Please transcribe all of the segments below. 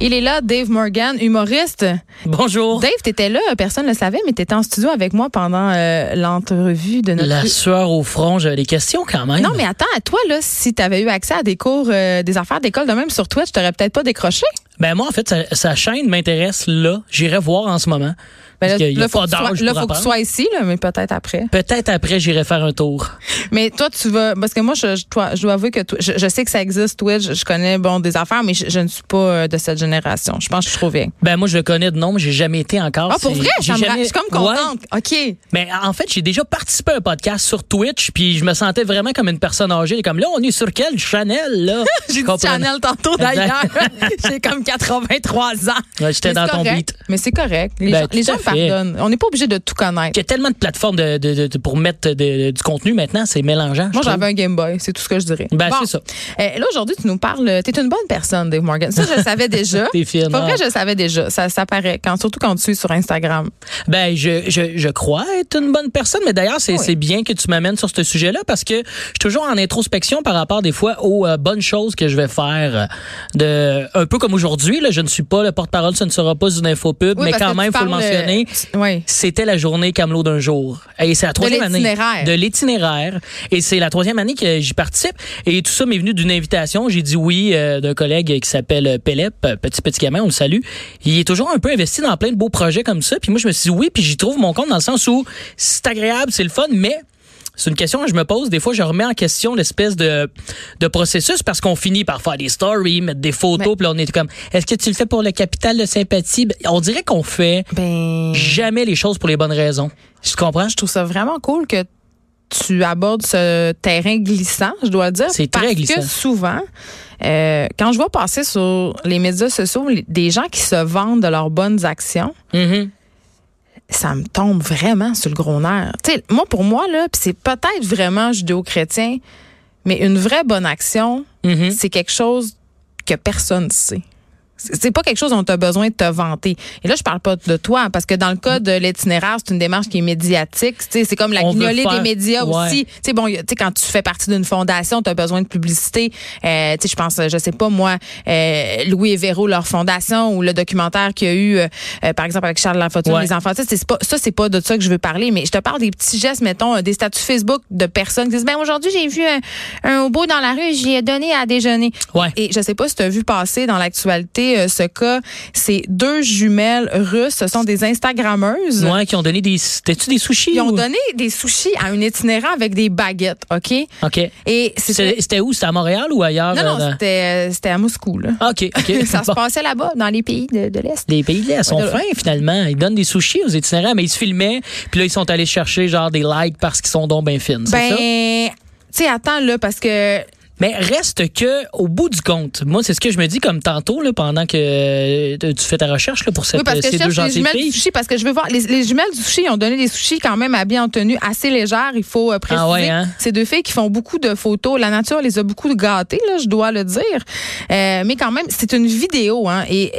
Il est là, Dave Morgan, humoriste. Bonjour. Dave, t'étais là, personne ne le savait, mais t'étais en studio avec moi pendant euh, l'entrevue de notre... La sueur au front, j'avais des questions quand même. Non, mais attends, à toi, là, si t'avais eu accès à des cours, euh, des affaires d'école de même sur Twitch, t'aurais peut-être pas décroché? Ben moi, en fait, sa, sa chaîne m'intéresse là. J'irai voir en ce moment. Ben là, là, faut que tu sois- d'âge là, pour faut que tu apprendre. sois ici, là, mais peut-être après. Peut-être après, j'irai faire un tour. Mais toi, tu vas... Parce que moi, je, je, toi, je dois avouer que toi- je, je sais que ça existe, Twitch, je connais, bon, des affaires, mais je, ne suis pas euh, de cette génération. Je pense que je suis trop vieille. Ben moi, je le connais de nom, mais j'ai jamais été encore. Ah, pour vrai? me Je suis comme Ouais. contente. OK. Mais en fait, j'ai déjà participé à un podcast sur Twitch, puis je me sentais vraiment comme une personne âgée. Comme là, on est sur quel Chanel là? J'ai dit Chanel tantôt, d'ailleurs. J'ai comme 83 ans. Ouais, J'étais dans ton correct. beat. Mais c'est correct. Les Ben, gens, les tout à gens On n'est pas obligé de tout connaître. Il y a tellement de plateformes de, de- de- de- pour mettre du contenu maintenant, c'est mélangeant. Moi, j'avais un Game Boy. C'est tout ce que je dirais. Ben, Bon. c'est ça. Euh, là, aujourd'hui, tu nous parles. T'es une bonne personne, Dave Morgan. Ça, je le savais déjà. T'es fine, Pas vrai, hein? je le savais déjà. Ça, ça paraît. Quand, surtout quand tu suis sur Instagram. Ben, je, je, je crois être une bonne personne, mais d'ailleurs, c'est Oui. bien que tu m'amènes sur ce sujet-là parce que je suis toujours en introspection par rapport des fois aux euh, bonnes choses que je vais faire. euh, De, un peu comme aujourd'hui, là, je ne suis pas le porte-parole, ce ne sera pas une infopub, Oui, mais quand même, tu faut le mentionner. Oui. C'était la journée Camelot d'un jour. Et c'est la troisième année. De l'itinéraire. Et c'est la troisième année que j'y participe. Et tout ça m'est venu d'une invitation. J'ai dit oui euh, d'un collègue qui s'appelle Pelep, euh, petit petit gamin, on le salue. Il est toujours un peu investi dans plein de beaux projets comme ça. Puis moi, je me suis dit oui, puis j'y trouve mon compte dans le sens où c'est agréable, c'est le fun, mais c'est une question que je me pose. Des fois, je remets en question l'espèce de, de processus parce qu'on finit par faire des stories, mettre des photos, puis là, on est comme, est-ce que tu le fais pour le capital de sympathie? Ben, On dirait qu'on fait Ben, jamais les choses pour les bonnes raisons. Tu comprends? je trouve ça vraiment cool que tu abordes ce terrain glissant, je dois dire. C'est très parce glissant. que souvent, euh, quand je vois passer sur les médias sociaux des gens qui se vendent de leurs bonnes actions, Mhm. Ça me tombe vraiment sur le gros nerf. Moi, pour moi, là, c'est peut-être vraiment judéo-chrétien, mais une vraie bonne action, Mhm. c'est quelque chose que personne ne sait. C'est pas quelque chose dont tu as besoin de te vanter. Et là, je parle pas de toi, parce que dans le cas de l'itinéraire, c'est une démarche qui est médiatique. C'est comme la On guignolée faire- des médias ouais. aussi. Tu sais, bon, y a- tu sais, quand tu fais partie d'une fondation, tu as besoin de publicité. Euh, je pense, je sais pas moi, euh, Louis et Véro, leur fondation, ou le documentaire qu'il y a eu, euh, euh, par exemple, avec Charles Lafortune, Ouais. les enfants. Ça, c'est pas, ça, c'est pas de ça que je veux parler, mais je te parle des petits gestes, mettons, euh, des statuts Facebook de personnes qui disent, ben aujourd'hui, j'ai vu un, un hobo dans la rue, j'y ai donné à déjeuner. Ouais. Et je sais pas si tu as vu passer dans l'actualité euh, ce cas, c'est deux jumelles russes, ce sont des Instagrammeuses. Ouais, qui ont donné des. C'était-tu des sushis? Ils ont donné des sushis à un itinérant avec des baguettes, OK? OK. Et C'était où? C'était à Montréal ou ailleurs? Non, non, euh, c'était, euh, c'était à Moscou, là. dans- OK, OK. Ça se passait là-bas, dans les pays de, de l'Est. Les pays de l'Est sont Ouais, fins, finalement. Ils donnent des sushis aux itinérants, mais ils se filmaient, puis là, ils sont allés chercher, genre, des likes parce qu'ils sont donc bien fines. Ben, tu sais, attends, là, parce que Mais reste que, au bout du compte, moi, c'est ce que je me dis comme tantôt, là, pendant que euh, tu fais ta recherche là, pour cette, Oui, parce que ces je deux cherche les gentilles jumelles du sushi parce que je veux voir. Les, les jumelles du sushi, ils ont donné des sushis quand même habillés en tenue assez légère, il faut euh, préciser. Ah ouais, hein? Ces deux filles qui font beaucoup de photos. La nature les a beaucoup gâtées, là, je dois le dire. Euh, mais quand même, c'est une vidéo, hein. Et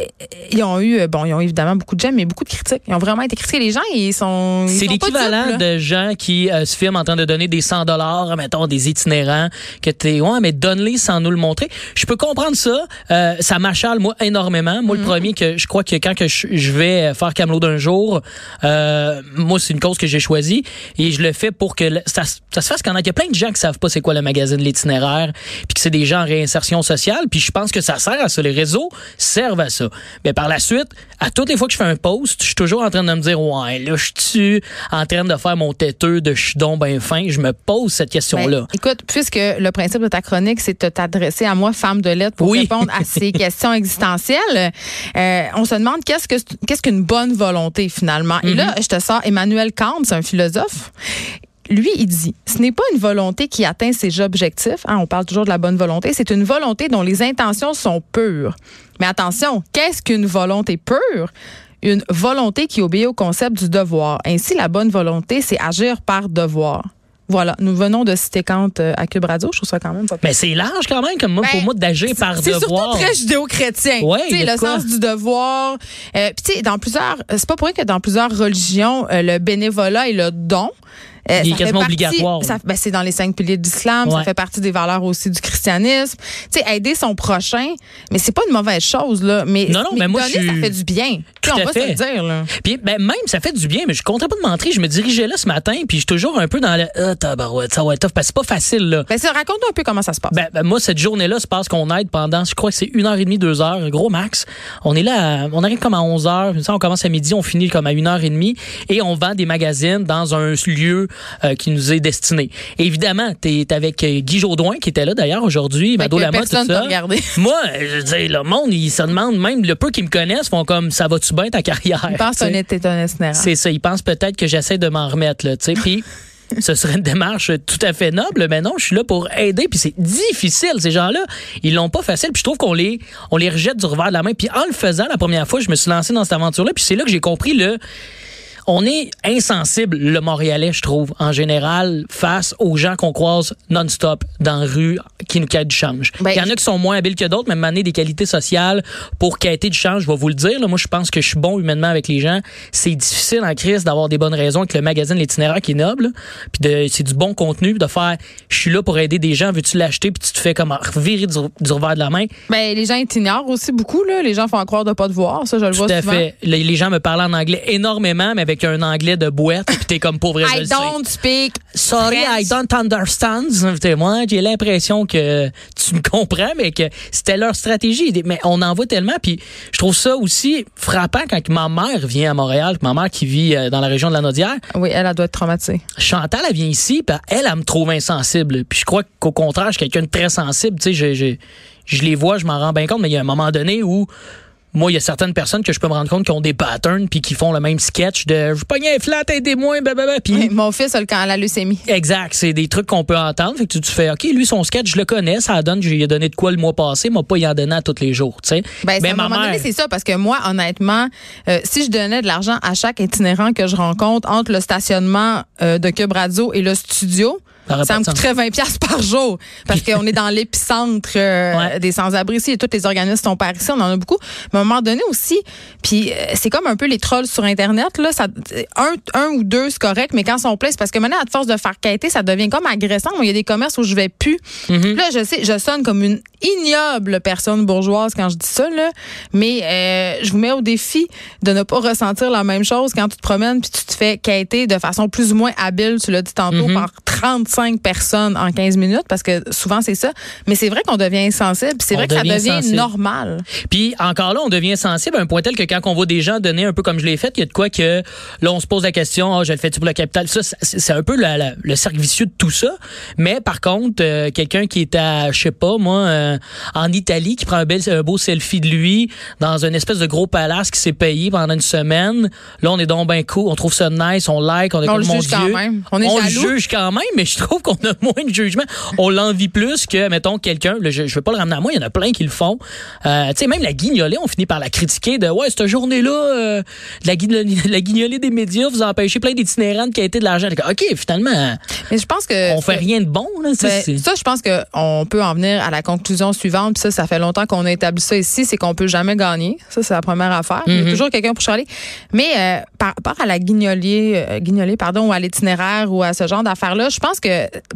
ils ont eu, euh, bon, ils ont évidemment beaucoup de j'aime, mais beaucoup de critiques. Ils ont vraiment été critiqués. Les gens, ils sont. C'est l'équivalent de gens qui se filment en train de donner des 100 dollars, mettons des itinérants, que t'es ouais mais donne-les sans nous le montrer. Je peux comprendre ça, euh, ça m'achale moi énormément. Moi Mhm. le premier que je crois que quand que je, je vais faire Camelot d'un jour, euh, moi c'est une cause que j'ai choisie et je le fais pour que ça, ça se fasse quand il y a plein de gens qui savent pas c'est quoi le magazine l'itinéraire, puis que c'est des gens en réinsertion sociale, puis je pense que ça sert à ça. Les réseaux servent à ça. Mais par la suite, à toutes les fois que je fais un post, je suis toujours en train de me dire ouais là je suis en train de faire mon têteux de je suis donc ben fin. Je me pose cette question là. Ben, écoute, puisque le principe de ta chronique, c'est de t'adresser à moi, femme de lettres, pour Oui. répondre à ces questions existentielles, euh, on se demande qu'est-ce que qu'est-ce qu'une bonne volonté finalement? Et là, je te sors Emmanuel Kant, c'est un philosophe. Lui, il dit, ce n'est pas une volonté qui atteint ses objectifs. hein, on parle toujours de la bonne volonté. C'est une volonté dont les intentions sont pures. Mais attention, qu'est-ce qu'une volonté pure? Une volonté qui obéit au concept du devoir. Ainsi, la bonne volonté, c'est agir par devoir. Voilà, nous venons de citer Kant euh, à Cube Radio. Je trouve ça quand même pas Mais c'est large quand même comme moi pour Ben, moi d'agir par c'est devoir. surtout très judéo-chrétien. A le quoi. sens du devoir. Euh, Puis tu sais, dans plusieurs, c'est pas pour rien que dans plusieurs religions, euh, le bénévolat et le don Euh, Il est ça quasiment partie- obligatoire. ça- ben, c'est dans les cinq piliers de l'islam. Ça Ouais. fait partie des valeurs aussi du christianisme. Tu sais, aider son prochain, mais c'est pas une mauvaise chose là. Mais, Non, non, mais moi, donner, je ça fait du bien. Tout on à va se fait. le dire là. Puis ben, même, ça fait du bien, mais je comptais pas de mentir. Je me dirigeais là ce matin, puis je suis toujours un peu dans le Ah, tabarouette, ça va être tough, parce que c'est pas facile, là. Ben, ça, raconte un peu comment ça se passe. Ben, ben, moi, cette journée-là se passe qu'on aide pendant, je crois que c'est une heure et demie, deux heures, gros max. On est là, à- on arrive comme à 11 heures, ça, on commence à midi, on finit comme à une heure et demie, et on vend des magazines dans un lieu euh, qui nous est destiné. Et évidemment, t'es avec euh, Guy Jodoin, qui était là d'ailleurs aujourd'hui, Mado Lama, tout ça. regardé. Moi, je dire, le monde, il se demande, même le peu qui me connaissent, font comme, ça va-tu bien ta carrière? Je pense Tu sais. que t'es un. C'est ça. Ils pensent peut-être que j'essaie de m'en remettre, là, tu sais. Puis. Ce serait une démarche tout à fait noble, mais non, je suis là pour aider. Puis c'est difficile, ces gens-là. Ils l'ont pas facile. Puis je trouve qu'on les, on les rejette du revers de la main. Puis en le faisant la première fois, je me suis lancé dans cette aventure-là. Puis c'est là que j'ai compris le. On est insensible, le Montréalais, je trouve, en général, face aux gens qu'on croise non-stop dans la rue qui nous quittent du change. Ben, Il y en a qui sont moins habiles que d'autres, mais m'amener des qualités sociales pour quêter du change, je vais vous le dire. là. moi, je pense que je suis bon humainement avec les gens. C'est difficile en crise d'avoir des bonnes raisons avec le magazine L'Itinéraire qui est noble. Puis c'est du bon contenu, de faire, je suis là pour aider des gens, veux-tu l'acheter, puis tu te fais comme virer du, du revers de la main. Ben, les gens t'ignorent aussi beaucoup, là. Les gens font croire de pas te voir. Ça, je le Tout vois à souvent. fait. Les, les gens me parlent en anglais énormément, mais avec un anglais de boîte, puis t'es comme pauvre. I sais. don't speak. Sorry, French. I don't understand. Moi, j'ai l'impression que tu me comprends, mais que c'était leur stratégie. Mais on en voit tellement. Puis je trouve ça aussi frappant quand ma mère vient à Montréal, ma mère qui vit euh, dans la région de la Naudière. Oui, elle, elle doit être traumatisée. Chantal, elle vient ici, puis elle, elle me trouve insensible. Puis je crois qu'au contraire, je suis quelqu'un de très sensible. Tu sais, je, je, je les vois, je m'en rends bien compte, mais il y a un moment donné où moi, il y a certaines personnes que je peux me rendre compte qui ont des patterns puis qui font le même sketch de je pogne un flat, aidez-moi, blablabla. Puis Oui, Mon fils a le camp à la leucémie. Exact, c'est des trucs qu'on peut entendre. Fait que tu, tu fais, OK, lui, son sketch, je le connais, ça donne, je lui ai donné de quoi le mois passé, m'a pas y en donné à tous les jours, tu sais. Ben, un moment donné, c'est ça, parce que moi, honnêtement, euh, si je donnais de l'argent à chaque itinérant que je rencontre entre le stationnement euh, de Cube Radio et le studio, Ça me coûterait 20 pièces par jour parce qu'on est dans l'épicentre euh, Ouais. des sans-abri ici et tous les organismes sont par ici, on en a beaucoup. Mais à un moment donné aussi, puis euh, c'est comme un peu les trolls sur internet là, ça un, un ou deux c'est correct, mais quand ils sont pleins, c'est parce que maintenant à force de faire quêter, ça devient comme agressant. Il y a des commerces où je vais plus. Mm-hmm. Là, je sais, je sonne comme une ignoble personne bourgeoise quand je dis ça, là, mais euh, je vous mets au défi de ne pas ressentir la même chose quand tu te promènes puis tu te fais quêter de façon plus ou moins habile, tu l'as dit tantôt, Mhm. par 35 personnes en 15 minutes, parce que souvent c'est ça. Mais c'est vrai qu'on devient insensible, c'est On vrai que ça devient sensible. normal. Puis encore là, on devient sensible à un point tel que quand on voit des gens donner un peu comme je l'ai fait, il y a de quoi que là, on se pose la question, ah, je le fais-tu pour le capital? Ça, c'est un peu la- la- le cercle vicieux de tout ça. Mais par contre, euh, quelqu'un qui est à, je sais pas, moi, euh, en Italie, qui prend un, bel, un beau selfie de lui dans une espèce de gros palace qui s'est payé pendant une semaine. Là, on est donc ben cool, on trouve ça nice, on like, on est On comme le mon juge quand Dieu. même. On est le jaloux. juge quand même, mais je trouve qu'on a moins de jugement. On l'envie plus que, mettons, quelqu'un, je, je veux pas le ramener à moi, il y en a plein qui le font. Euh, tu sais, même la guignolée, on finit par la critiquer de, ouais, cette journée-là, euh, la, guignolée, la guignolée des médias vous a empêché plein d'itinérants de quêter de l'argent. OK, finalement, Mais je pense que on fait rien de bon, là. sais, Ben, ça, je pense qu'on peut en venir à la conclusion suivante. Puis ça, ça fait longtemps qu'on a établi ça ici, c'est qu'on peut jamais gagner. Ça, c'est la première affaire. Il y Mhm. a toujours quelqu'un pour chialer. Mais euh, par rapport à la guignolier, euh, guignolée, pardon, ou à l'itinéraire ou à ce genre d'affaires-là, je pense que,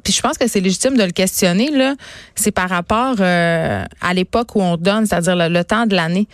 puis je pense que c'est légitime de le questionner. Là, c'est par rapport euh, à l'époque où on donne, c'est-à-dire le, le temps de l'année.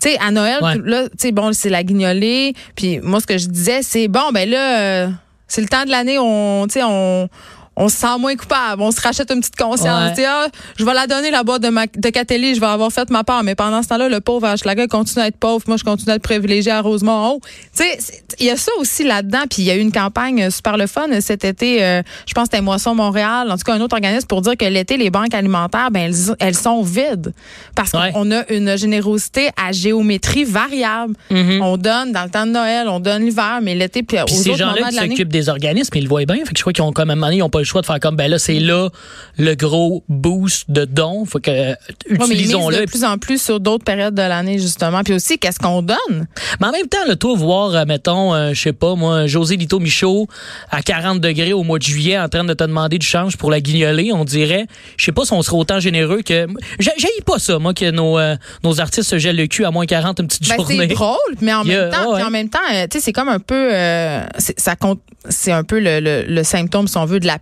Tu sais, à Noël, Ouais. là, tu sais, bon, c'est la guignolée. Puis moi, ce que je disais, c'est bon, ben là, euh, c'est le temps de l'année, on, tu sais, on, on se sent moins coupable, on se rachète une petite conscience. Ouais. Tu sais, ah, je vais la donner la boîte de, ma, de Catelli, je vais avoir fait ma part. Mais pendant ce temps-là, le pauvre Hochelaga continue à être pauvre. Moi, je continue à être privilégié à Rosemont. Tu sais, il y a ça aussi là-dedans. Puis il y a eu une campagne euh, super le fun euh, cet été. euh, je pense que c'était Moisson Montréal, en tout cas un autre organisme pour dire que l'été, les banques alimentaires, ben elles, elles sont vides parce Ouais. qu'on a une générosité à géométrie variable. Mhm. On donne dans le temps de Noël, on donne l'hiver, mais l'été puis Puis aux ces gens-là qui s'occupent des organismes, ils le voient bien. Fait que je crois qu'ils ont moment donné, ils ont pas le choix de faire comme ben là c'est là le gros boost de dons, faut que Ouais, misent utilisons-le. de plus en plus sur d'autres périodes de l'année, justement. Puis aussi, qu'est-ce qu'on donne? Mais en même temps, le toi, voir, euh, mettons, euh, je sais pas, moi, José Lito Michaud à 40 degrés au mois de juillet en train de te demander du change pour la guignolée, on dirait, je sais pas si on serait autant généreux que. J'ai pas ça, moi, que nos, euh, nos artistes se gèlent le cul à moins 40 une petite Ben, journée. c'est drôle, mais en même temps, ouais, puis en ouais. même temps, euh, tu sais, c'est comme un peu, euh, c'est- ça compte, c'est un peu le, le, le symptôme, si on veut, de la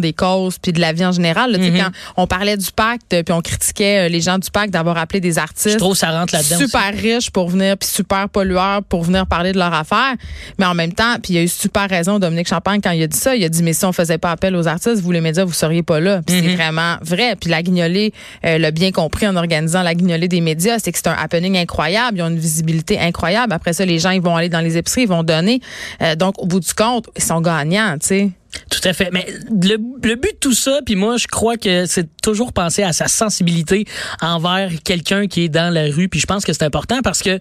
des causes puis de la vie en général. là. Mhm. Quand on parlait du pacte, puis on critiquait euh, les gens du pacte d'avoir appelé des Je artistes trouve que ça rentre aussi. super riches pour venir, puis super pollueurs pour venir parler de leur affaire. Mais en même temps, puis il y a eu super raison, Dominique Champagne, quand il a dit ça. Il a dit, mais si on faisait pas appel aux artistes, vous les médias, vous seriez pas là. Puis Mhm. c'est vraiment vrai. Puis la guignolée euh, l'a bien compris en organisant la guignolée des médias, c'est que c'est un happening incroyable. Ils ont une visibilité incroyable. Après ça, les gens, ils vont aller dans les épiceries, ils vont donner. Euh, donc, au bout du compte, ils sont gagnants, tu sais. Tout à fait. Mais le, but de tout ça, puis moi, je crois que c'est toujours penser à sa sensibilité envers quelqu'un qui est dans la rue. Puis je pense que c'est important parce que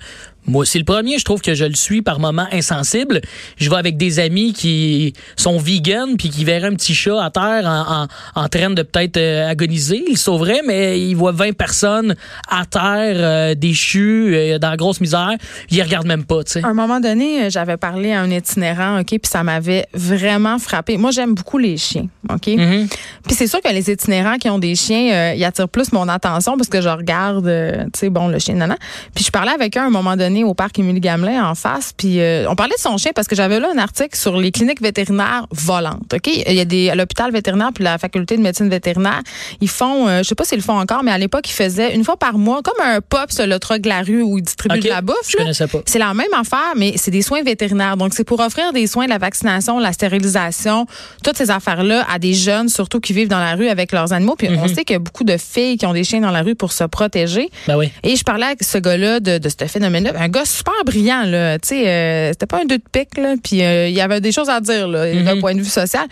moi, c'est le premier. Je trouve que je le suis par moments insensible. Je vais avec des amis qui sont vegan puis qui verraient un petit chat à terre en, en, en train de peut-être euh, agoniser. Ils le sauveraient, mais ils voient 20 personnes à terre, euh, déchues, euh, dans la grosse misère. Ils regardent même pas, tu sais. À un moment donné, euh, j'avais parlé à un itinérant, OK, puis ça m'avait vraiment frappé. Moi, j'aime beaucoup les chiens, OK? Mhm. Puis c'est sûr que les itinérants qui ont des chiens, ils attirent plus mon attention parce que je regarde, tu sais, bon, le chien, nana. Puis je parlais avec eux à un moment donné au parc Émilie Gamelin en face, puis euh, on parlait de son chien parce que j'avais là un article sur les cliniques vétérinaires volantes, OK? Il y a des, l'hôpital vétérinaire puis la faculté de médecine vétérinaire, ils font, euh, je sais pas s'ils le font encore, mais à l'époque, ils faisaient une fois par mois, comme un pop sur le truc de la rue où ils distribuent de la bouffe. Je là. connaissais pas. C'est la même affaire, mais c'est des soins vétérinaires. Donc, c'est pour offrir des soins de la vaccination, la stérilisation, toutes ces affaires-là à des jeunes, surtout qui vivent dans la rue avec leurs animaux. Puis, on sait qu'il y a beaucoup de filles qui ont des chiens dans la rue pour se protéger. Ben oui. Et je parlais avec ce gars-là de, de ce phénomène-là. Un gars super brillant, là. Tu sais, euh, c'était pas un deux de pique, là. Puis, euh, il y avait des choses à dire, là, d'un point de vue social.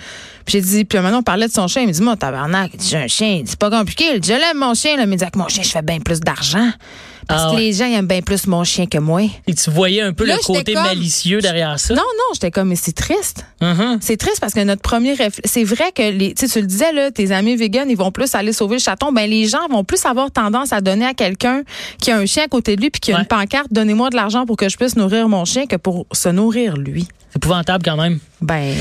Puis, j'ai dit, puis maintenant, on parlait de son chien. Il me dit, moi, tabarnak, j'ai un chien. C'est pas compliqué. Il dit, Je l'aime, mon chien, là. Mais il dit, avec mon chien, je fais bien plus d'argent. Parce Ah que les gens, ils aiment bien plus mon chien que moi. Et tu voyais un peu Là, le côté comme- malicieux derrière ça? Non, non, j'étais comme, mais c'est triste. Mhm. C'est triste parce que notre premier réflexe, c'est vrai que les, tu le disais là, tes amis véganes, ils vont plus aller sauver le chaton. Ben les gens vont plus avoir tendance à donner à quelqu'un qui a un chien à côté de lui puis qui a Ouais. une pancarte, donnez-moi de l'argent pour que je puisse nourrir mon chien que pour se nourrir lui. C'est épouvantable quand même. Ben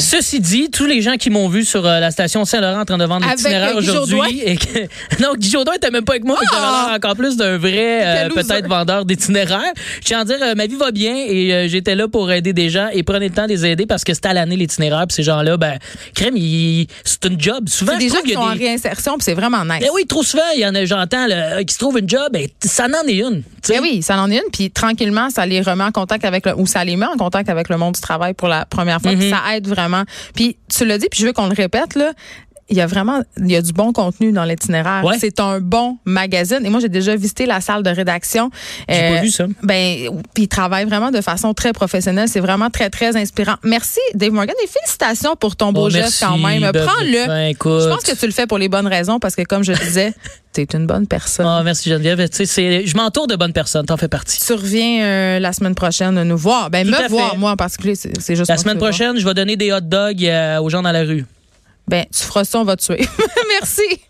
Ceci dit, tous les gens qui m'ont vu sur euh, la station Saint-Laurent en train de vendre l'itinéraire Guy Jourdouin. aujourd'hui. et que- non, Guy Jourdouin était même pas avec moi. J'avais l'air encore plus d'un vrai, euh, peut-être vendeur d'itinéraire. Je tiens à dire, euh, ma vie va bien et j'étais là pour aider des gens et prenez le temps de les aider parce que c'était à l'année l'itinéraire. Puis ces gens-là, ben, crème, ils- c'est une job. Souvent, c'est des gens qui sont en des... réinsertion puis c'est vraiment nice. Ben oui, trop souvent, il y en a, j'entends, qui se trouvent une job, ben, ça n'en est une. Ben oui, ça en est une, puis tranquillement, ça les remet en contact avec le, ou ça les met en contact avec le monde du travail pour la première fois. Puis Mhm. ça aide vraiment. Puis tu l'as dit, puis je veux qu'on le répète là. Il y a vraiment, il y a du bon contenu dans l'itinéraire. Ouais. C'est un bon magazine. Et moi, j'ai déjà visité la salle de rédaction. J'ai Euh, pas vu ça. Ben, puis il travaille vraiment de façon très professionnelle. C'est vraiment très, très inspirant. Merci, Dave Morgan, et félicitations pour ton beau Oh, geste merci, quand même. ben, Prends-le. ben. Je pense que tu le fais pour les bonnes raisons parce que, comme je disais, t'es une bonne personne. Ah, merci Geneviève. Tu sais, je m'entoure de bonnes personnes, t'en fais partie. Tu reviens euh, la semaine prochaine nous voir. Ben, Tout me voir, fait. moi en particulier, c'est juste La semaine voir. prochaine, je vais donner des hot dogs euh, aux gens dans la rue. Ben, tu feras ça, on va te tuer. Merci.